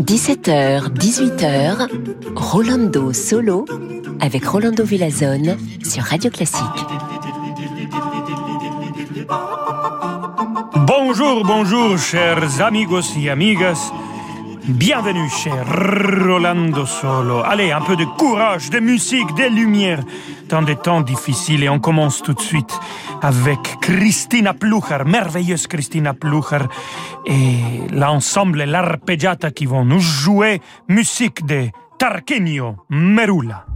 17h, 18h, Rolando Solo avec Rolando Villazone sur Radio Classique. Bonjour, bonjour, chers amigos et amigas. Bienvenue, cher Rolando Solo. Allez, un peu de courage, de musique, de lumière dans des temps difficiles et on commence tout de suite avec Christina Plucher, merveilleuse Christina Plucher et l'ensemble l'arpeggiata qui vont nous jouer musique de Tarquinio Merula.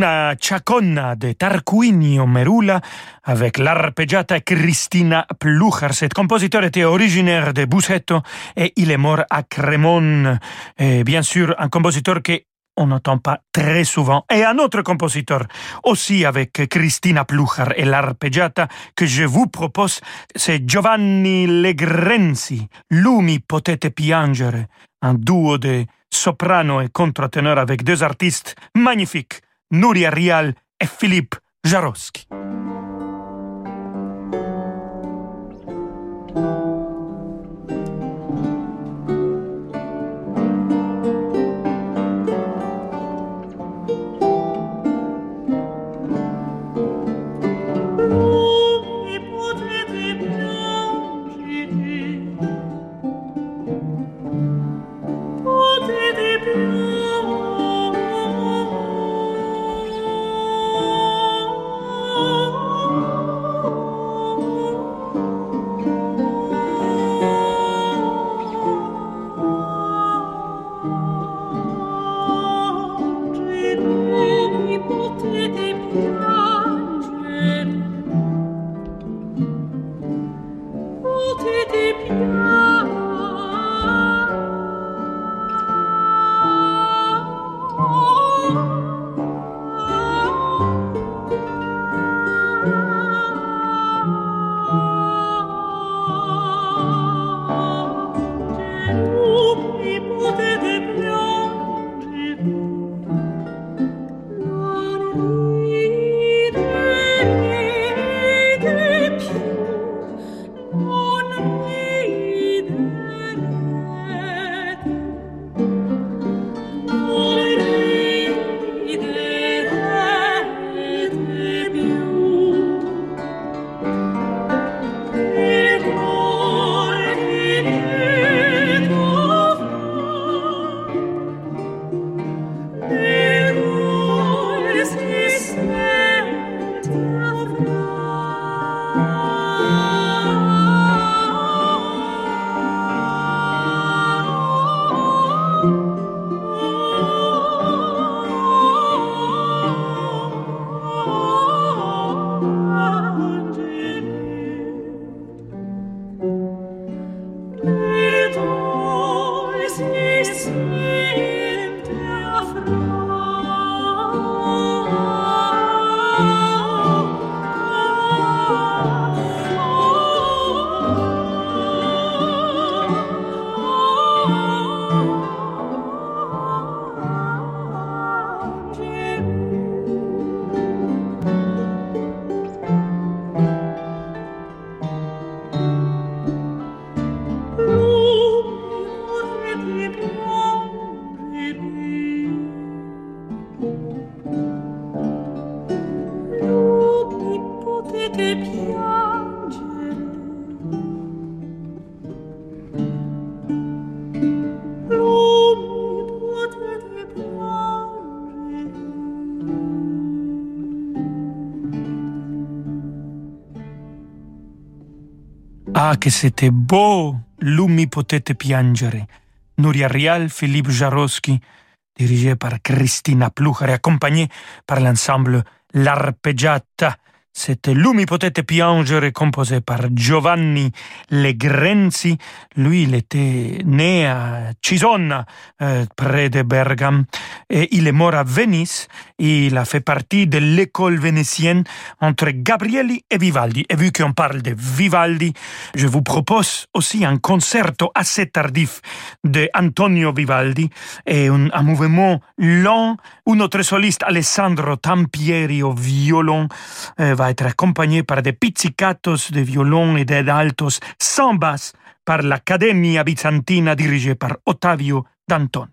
Una chaconna de Tarquinio Merula avec l'arpeggiata Cristina Plucher. Cet compositeur était originaire de Busseto et il est mort à Crémone. Et bien sûr, un compositeur que on n'entend pas très souvent. Et un autre compositeur, aussi avec Cristina Plucher et l'arpeggiata, que je vous propose, c'est Giovanni Legrenzi, Lumi potete piangere, un duo de soprano et contre-ténor avec deux artistes magnifiques, Nuria Rial et Philippe Jarowski. Che c'était beau! Lumi potete piangere. Nuria Rial, Philippe Jarosky, dirigé par Christina Plucher et accompagné par l'ensemble L'Arpeggiata C'était Lumi potete piangere composé par Giovanni Legrenzi. Lui, il était né à Cisonna, euh, près de Bergame, et il est mort à Venise. Il a fait partie de l'école vénitienne entre Gabrieli et Vivaldi. Et vu qu'on parle de Vivaldi, je vous propose aussi un concerto assez tardif de Antonio Vivaldi et un, un mouvement lent où notre soliste Alessandro Tampieri au violon euh, va être accompagné par des pizzicatos de violon et d'altos sans basse par l'Accademia Bizantina dirigée par Ottavio Dantone.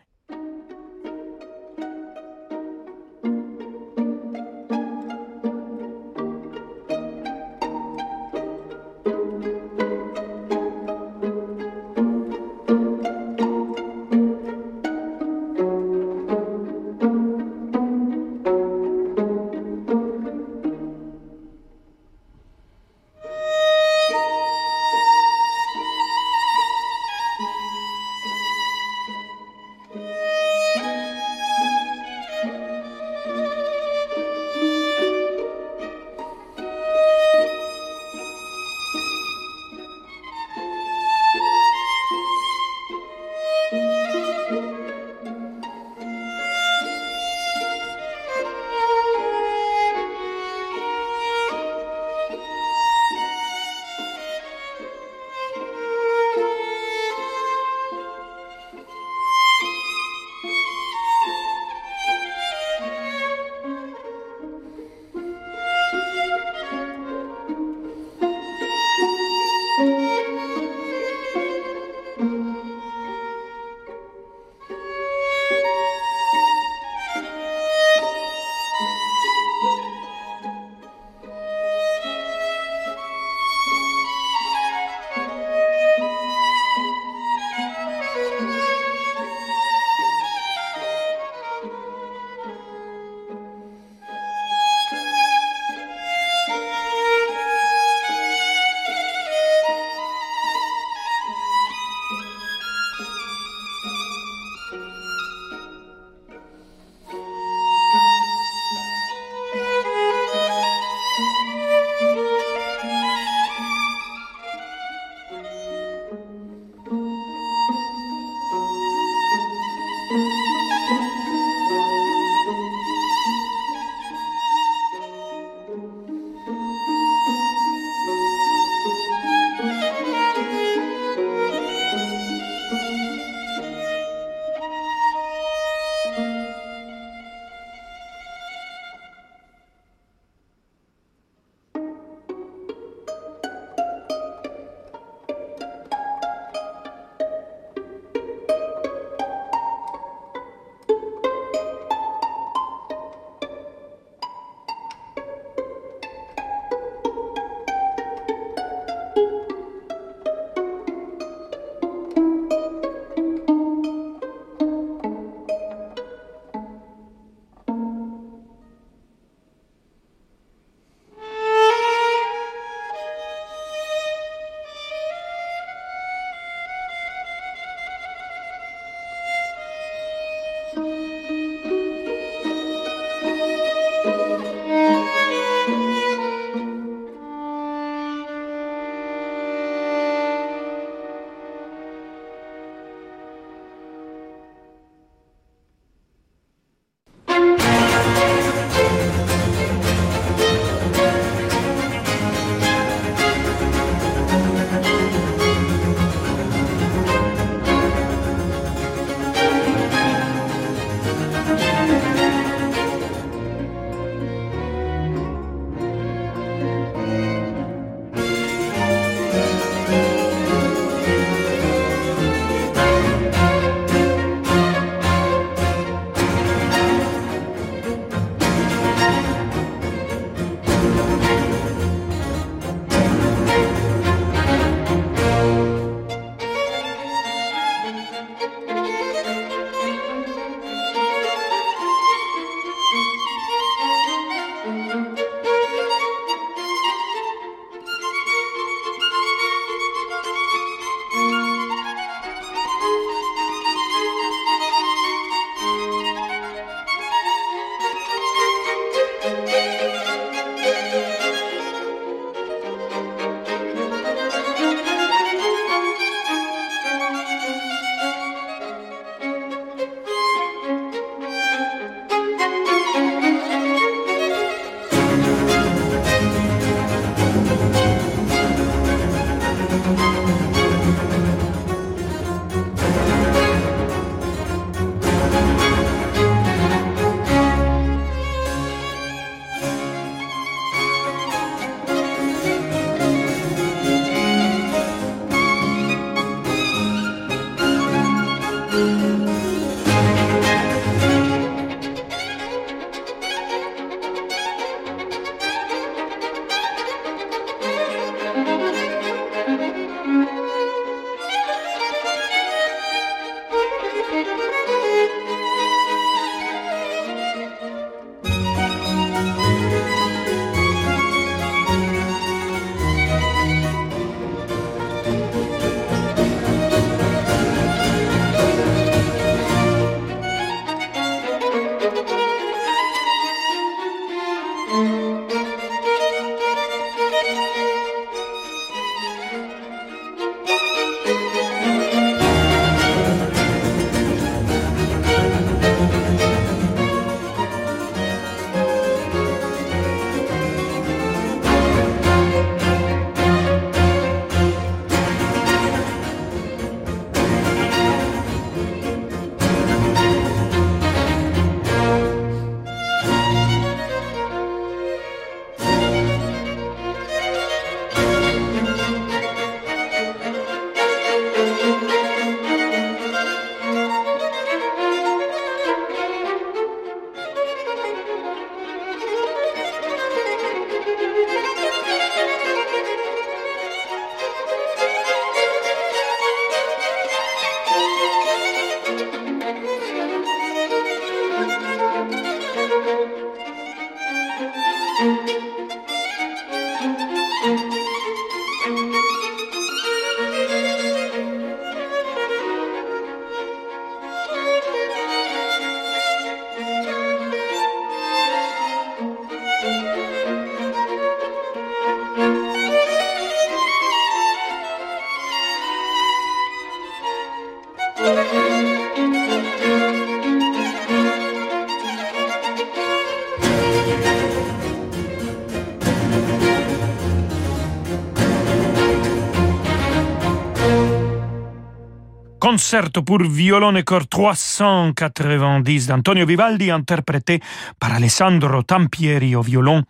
Concerto pour violon et cor 390 d'Antonio Vivaldi interprété par Alessandro Tampieri au violon,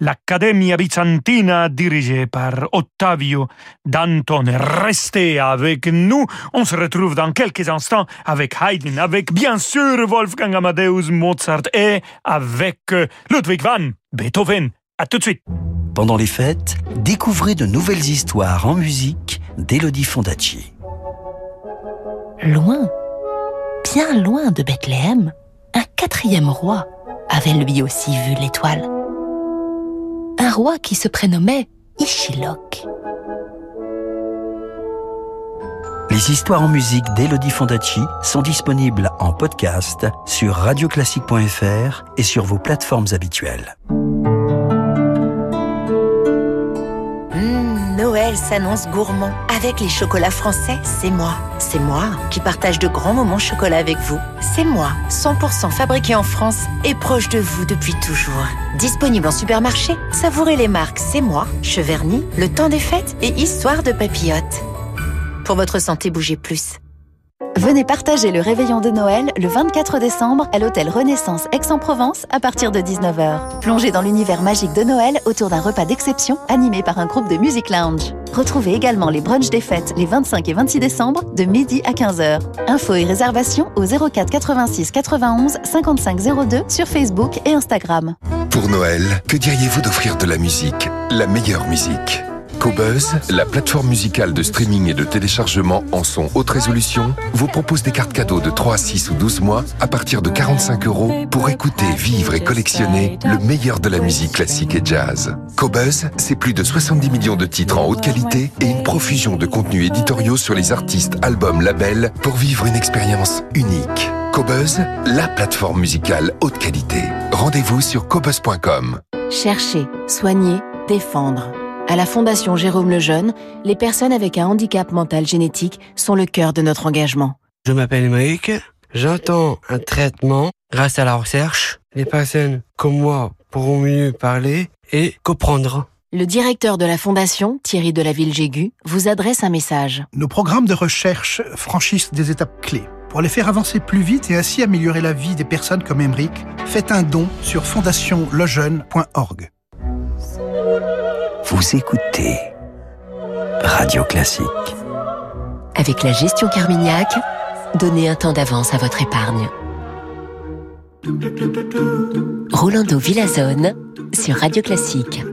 l'Accademia Bizantina dirigée par Ottavio Dantone. Restez avec nous, on se retrouve dans quelques instants avec Haydn, avec bien sûr Wolfgang Amadeus Mozart et avec Ludwig van Beethoven. À tout de suite. Pendant les fêtes, découvrez de nouvelles histoires en musique d'Elodie Fondacci loin, bien loin de Bethléem, un quatrième roi avait lui aussi vu l'étoile. Un roi qui se prénommait Ishilok. Les histoires en musique d'Elodie Fondacci sont disponibles en podcast sur radioclassique.fr et sur vos plateformes habituelles. Noël s'annonce gourmand. Avec les chocolats français, c'est moi. C'est moi qui partage de grands moments chocolat avec vous. C'est moi, 100% fabriqué en France et proche de vous depuis toujours. Disponible en supermarché, savourez les marques C'est moi, Cheverny, Le Temps des Fêtes et Histoire de Papillote. Pour votre santé, bougez plus. Venez partager le réveillon de Noël le 24 décembre à l'hôtel Renaissance Aix-en-Provence à partir de 19h. Plongez dans l'univers magique de Noël autour d'un repas d'exception animé par un groupe de music lounge. Retrouvez également les brunchs des fêtes les 25 et 26 décembre de midi à 15h. Infos et réservations au 04 86 91 55 02 sur Facebook et Instagram. Pour Noël, que diriez-vous d'offrir de la musique La meilleure musique? Cobuzz, la plateforme musicale de streaming et de téléchargement en son haute résolution, vous propose des cartes cadeaux de 3, 6 ou 12 mois à partir de 45 euros pour écouter, vivre et collectionner le meilleur de la musique classique et jazz. Cobuzz, c'est plus de 70 millions de titres en haute qualité et une profusion de contenus éditoriaux sur les artistes, albums, labels pour vivre une expérience unique. Cobuzz, la plateforme musicale haute qualité. Rendez-vous sur cobuzz.com. Chercher, soigner, défendre. À la Fondation Jérôme Lejeune, les personnes avec un handicap mental génétique sont le cœur de notre engagement. Je m'appelle Mike, j'entends un traitement grâce à la recherche. Les personnes comme moi pourront mieux parler et comprendre. Le directeur de la Fondation, Thierry de la Ville-Jégu, vous adresse un message. Nos programmes de recherche franchissent des étapes clés. Pour les faire avancer plus vite et ainsi améliorer la vie des personnes comme Emric, faites un don sur fondationlejeune.org. Vous écoutez Radio Classique. Avec la gestion Carmignac, donnez un temps d'avance à votre épargne. Rolando Villazone sur Radio Classique.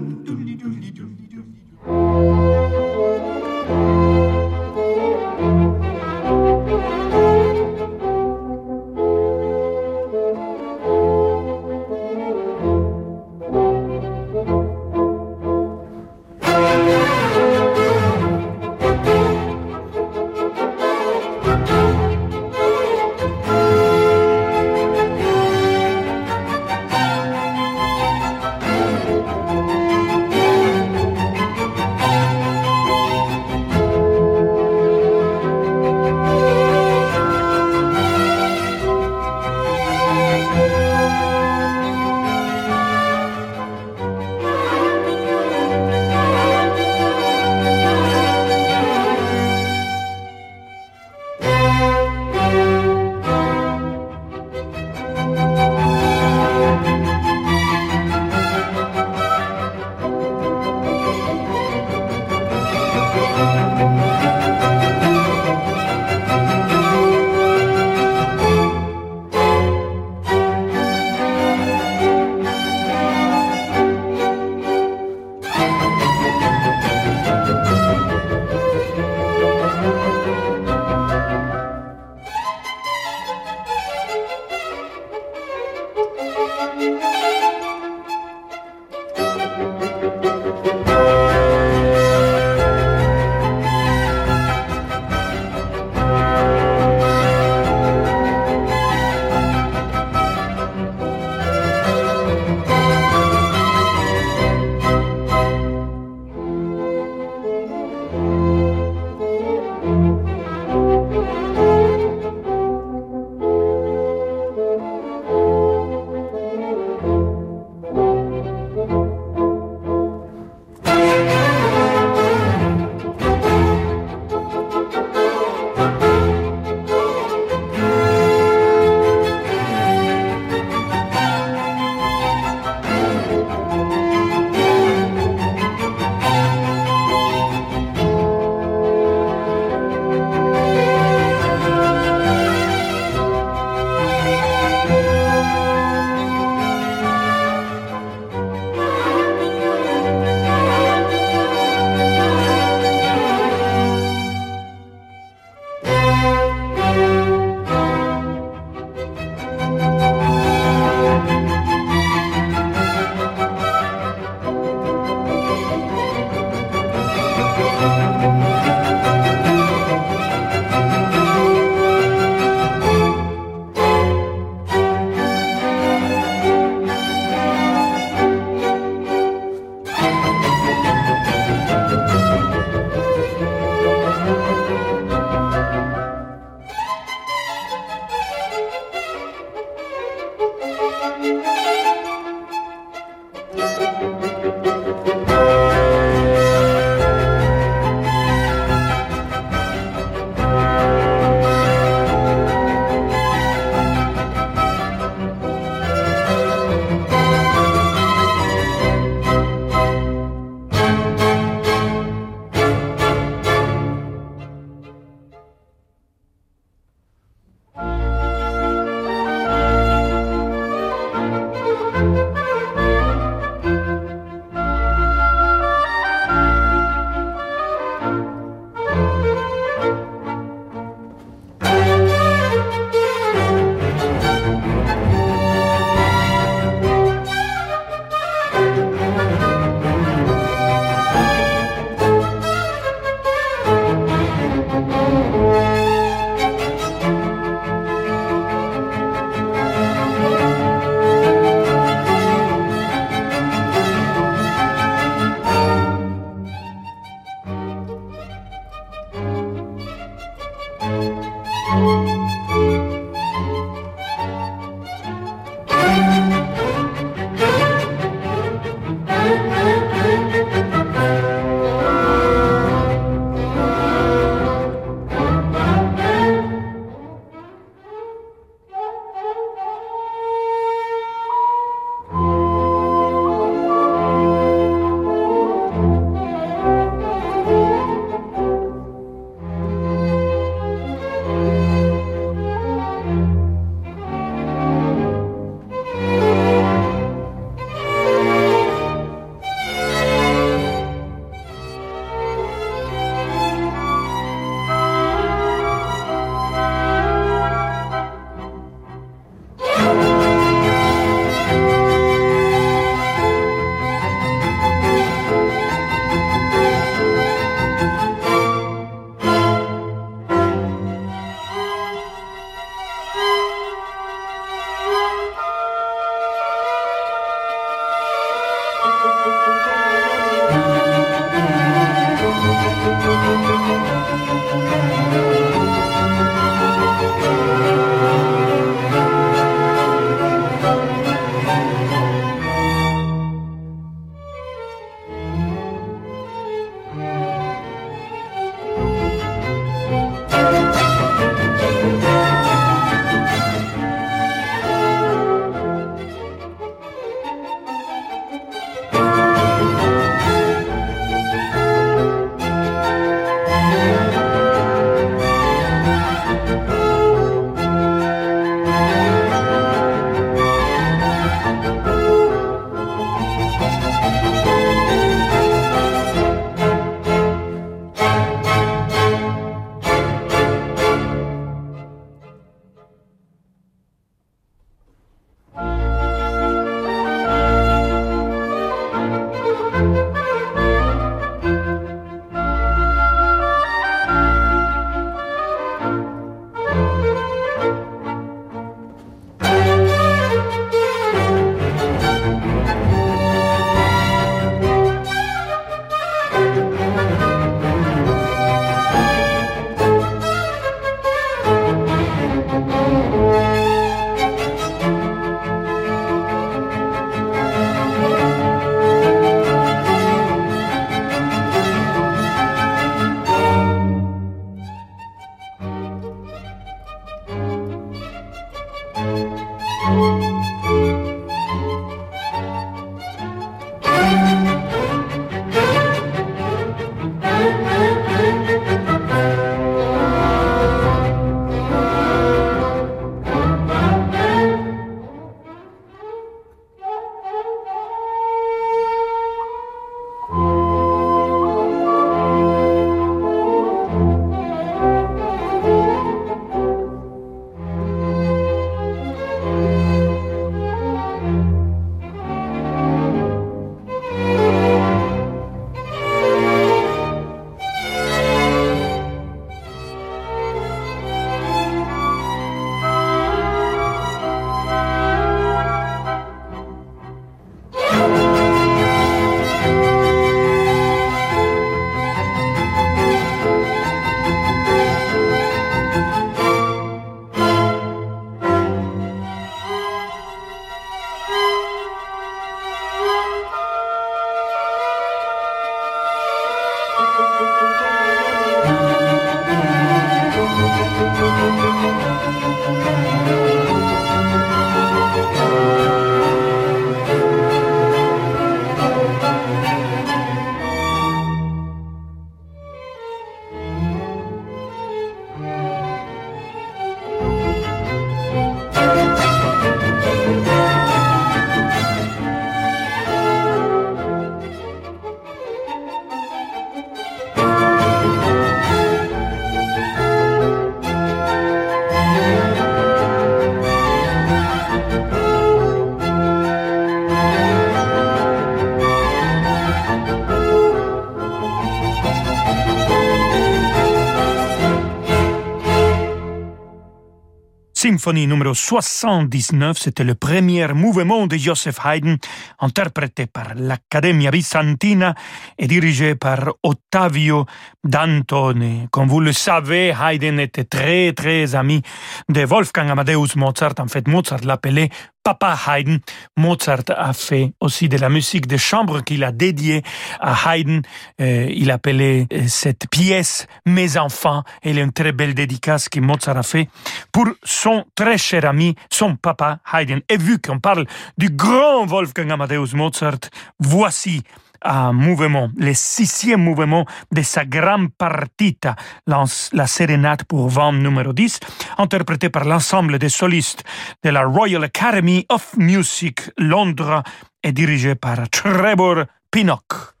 Symphonie numéro 79, c'était le premier mouvement de Joseph Haydn, interprété par l'Accademia Bizantina et dirigé par Ottavio Dantone. Comme vous le savez, Haydn était très très ami de Wolfgang Amadeus Mozart. En fait, Mozart l'appelait Papa Haydn. Mozart a fait aussi de la musique de chambre qu'il a dédiée à Haydn. Euh, il appelait euh, cette pièce Mes enfants. Elle est une très belle dédicace que Mozart a fait pour son très cher ami, son papa Haydn. Et vu qu'on parle du grand Wolfgang Amadeus Mozart, voici un mouvement, le sixième mouvement de sa grande partita, la sérénade pour vent numéro 10, interprété par l'ensemble des solistes de la Royal Academy of Music Londres et dirigé par Trevor Pinnock.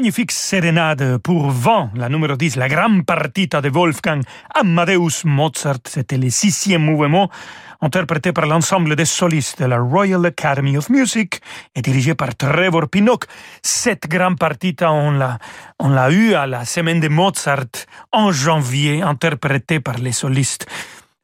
Magnifique sérénade pour vent, la numéro 10, la grande partita de Wolfgang Amadeus Mozart. C'était le sixième mouvement, interprété par l'ensemble des solistes de la Royal Academy of Music et dirigé par Trevor Pinnock. Cette grande partita, on l'a, on l'a eu à la semaine de Mozart en janvier, interprétée par les solistes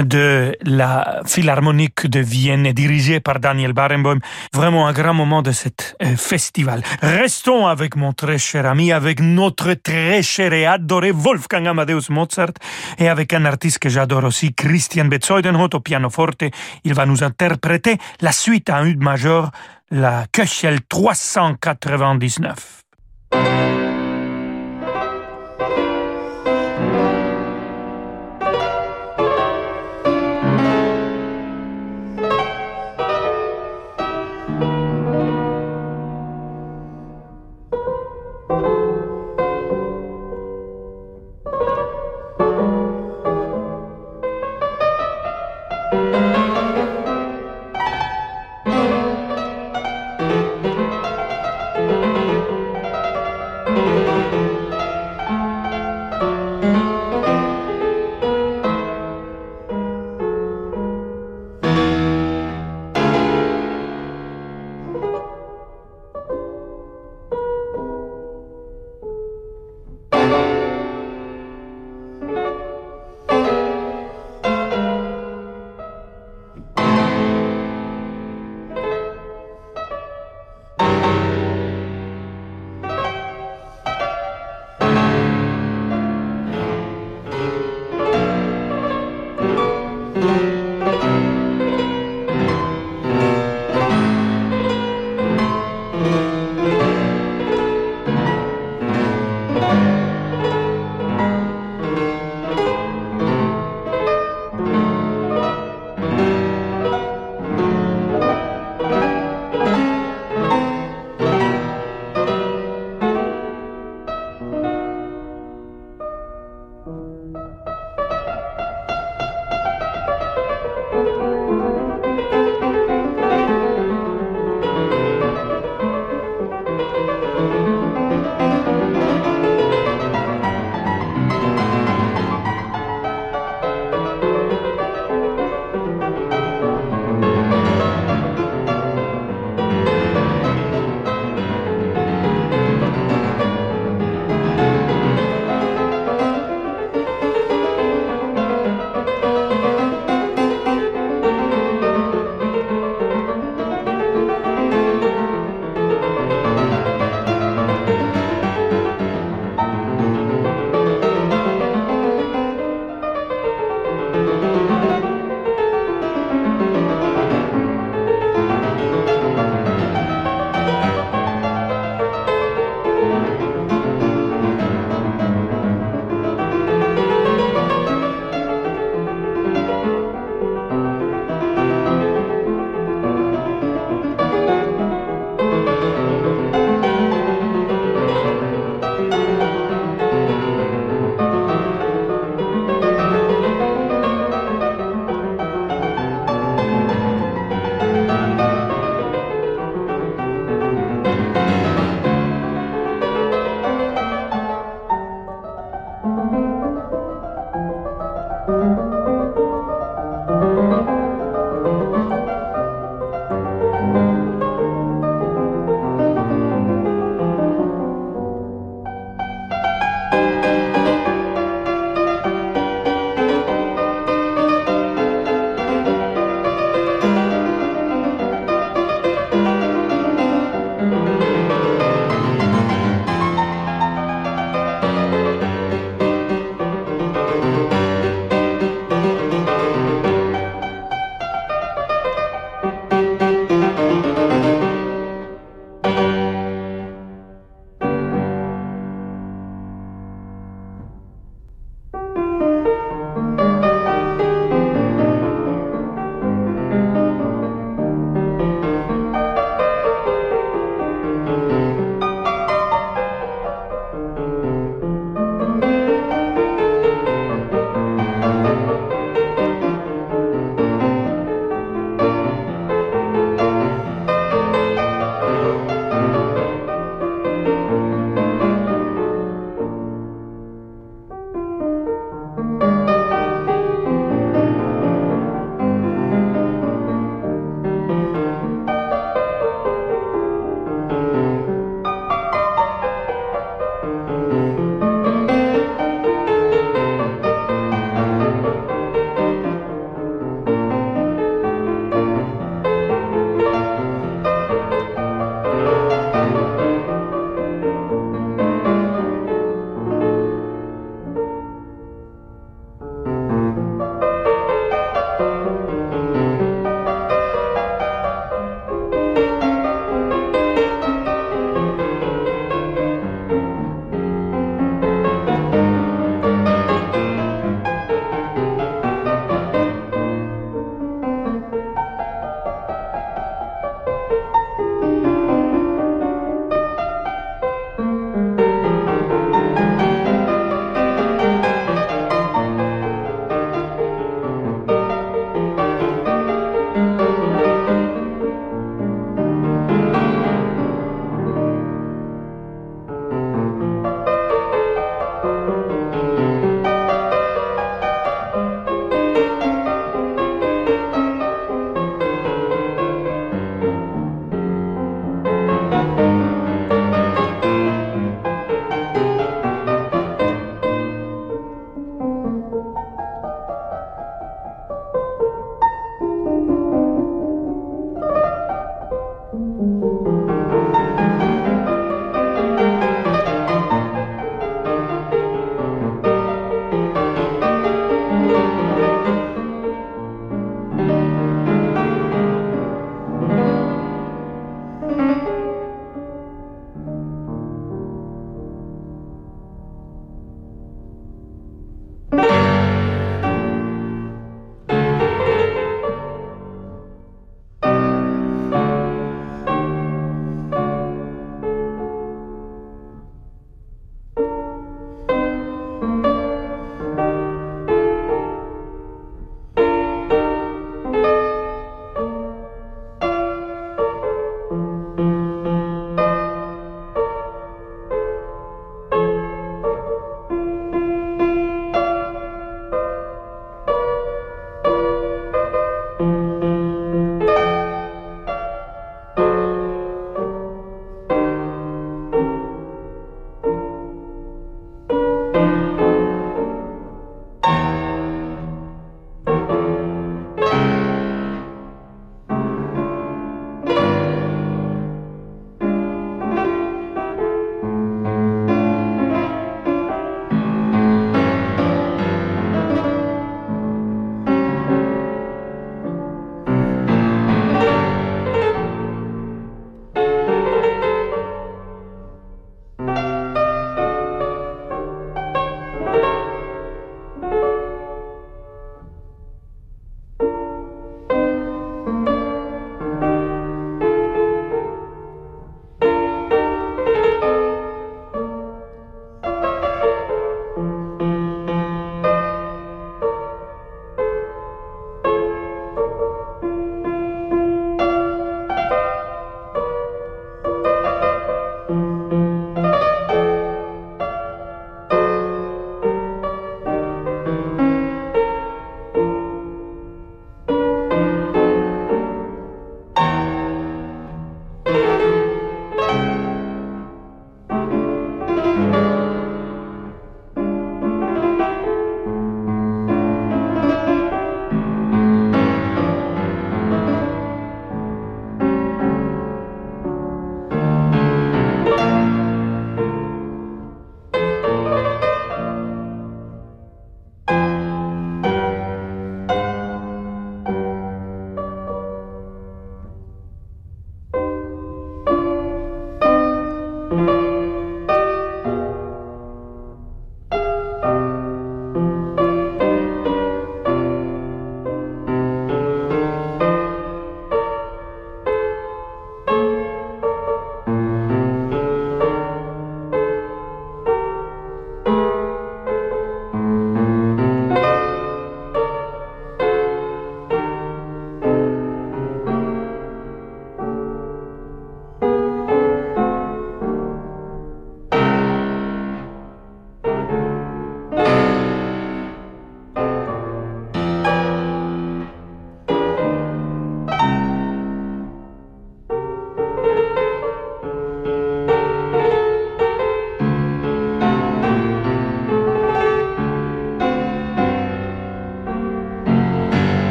de la Philharmonique de Vienne dirigée par Daniel Barenboim. Vraiment un grand moment de cet euh, festival. Restons avec mon très cher ami, avec notre très cher et adoré Wolfgang Amadeus Mozart et avec un artiste que j'adore aussi, Christian Betzeudenhout au pianoforte. Il va nous interpréter la suite à un majeur, la Köchel 399.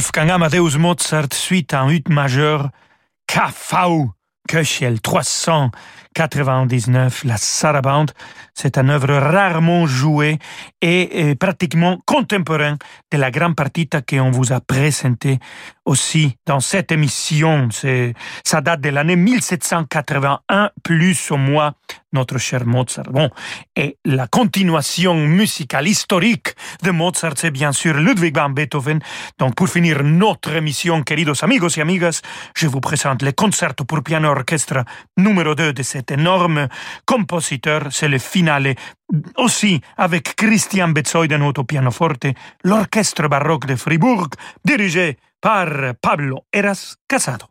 Wolfgang Amadeus Mozart, suite en ut majeur, KV, Köchel 399, la Sarabande. C'est une œuvre rarement jouée et, pratiquement contemporain de la grande partita qu'on vous a présentée aussi dans cette émission. C'est, ça date de l'année 1781, plus ou moins notre cher Mozart. Bon, et la continuation musicale historique de Mozart, c'est bien sûr Ludwig van Beethoven. Donc, pour finir notre émission, queridos amigos et amigas, je vous présente le concerto pour piano orchestre numéro 2 de cet énorme compositeur. C'est le finale aussi avec Christian Betzoiden au pianoforte, l'orchestre baroque de Fribourg, dirigé par Pablo Eras Casado.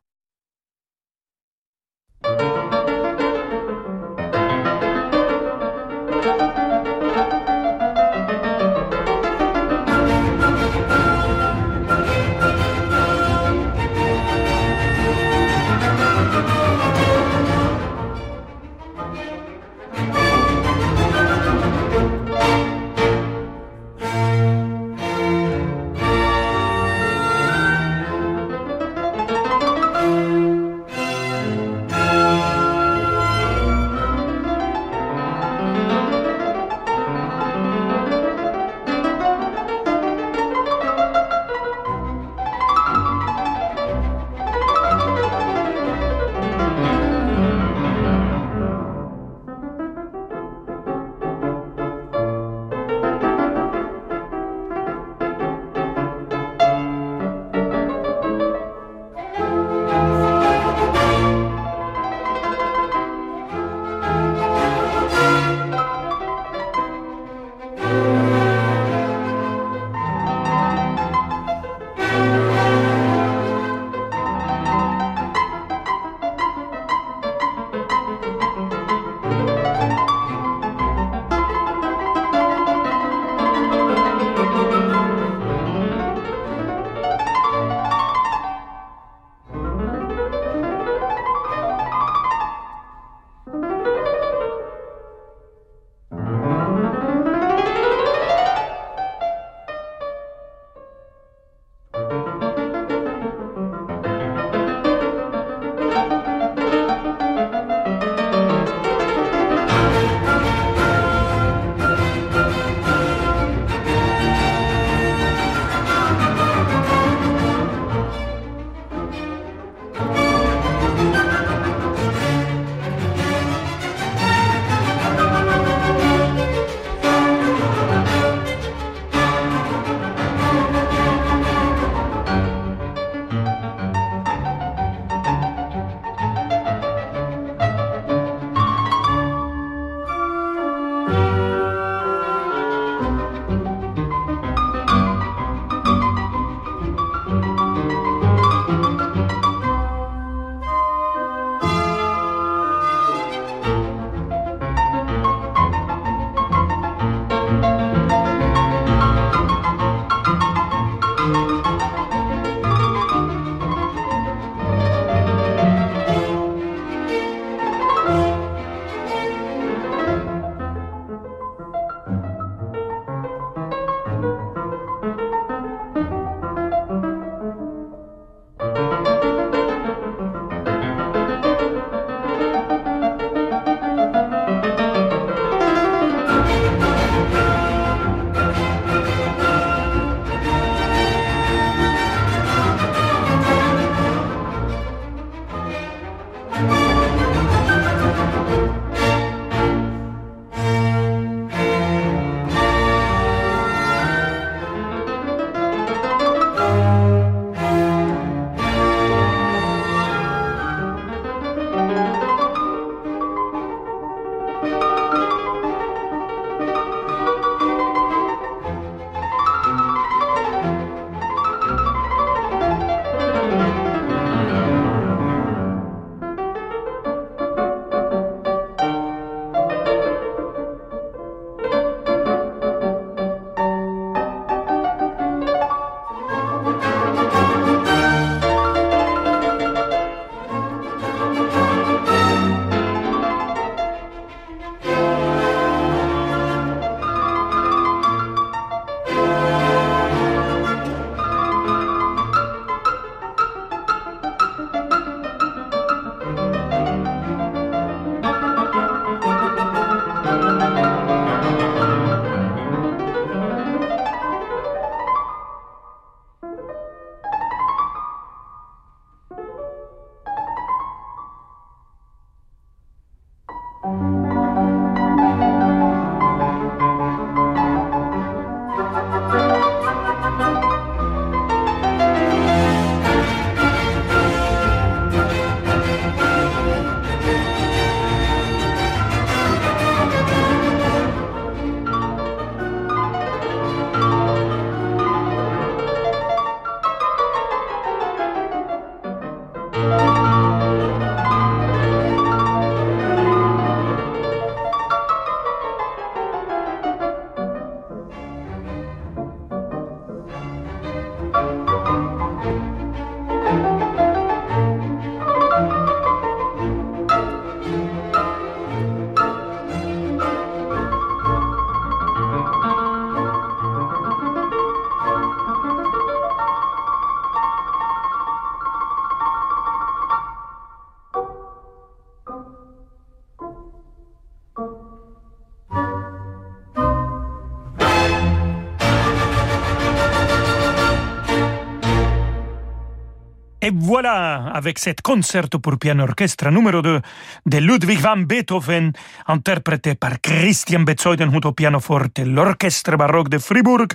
voilà, avec cette concerto pour piano orchestre numéro 2 de Ludwig van Beethoven, interprété par Christian Bezoidenhut au pianoforte, l'orchestre baroque de Fribourg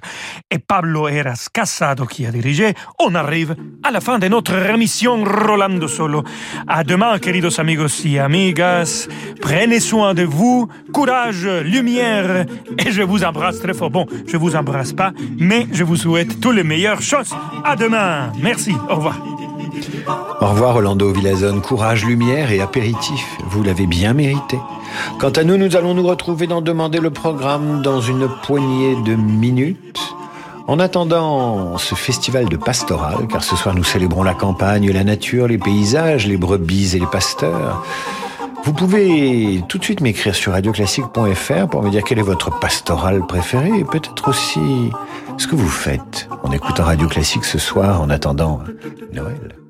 et Pablo Eras Casado qui a dirigé, on arrive à la fin de notre émission Rolando Solo. À demain, queridos amigos y amigas. Prenez soin de vous, courage, lumière, et je vous embrasse très fort. Bon, je vous embrasse pas, mais je vous souhaite toutes les meilleures choses. À demain. Merci. Au revoir. Au revoir Orlando Villazone, courage, lumière et apéritif, vous l'avez bien mérité. Quant à nous, nous allons nous retrouver dans Demander le programme dans une poignée de minutes. En attendant ce festival de pastoral, car ce soir nous célébrons la campagne, la nature, les paysages, les brebis et les pasteurs, vous pouvez tout de suite m'écrire sur radioclassique.fr pour me dire quel est votre pastoral préféré et peut-être aussi ce que vous faites en écoutant Radio Classique ce soir en attendant Noël.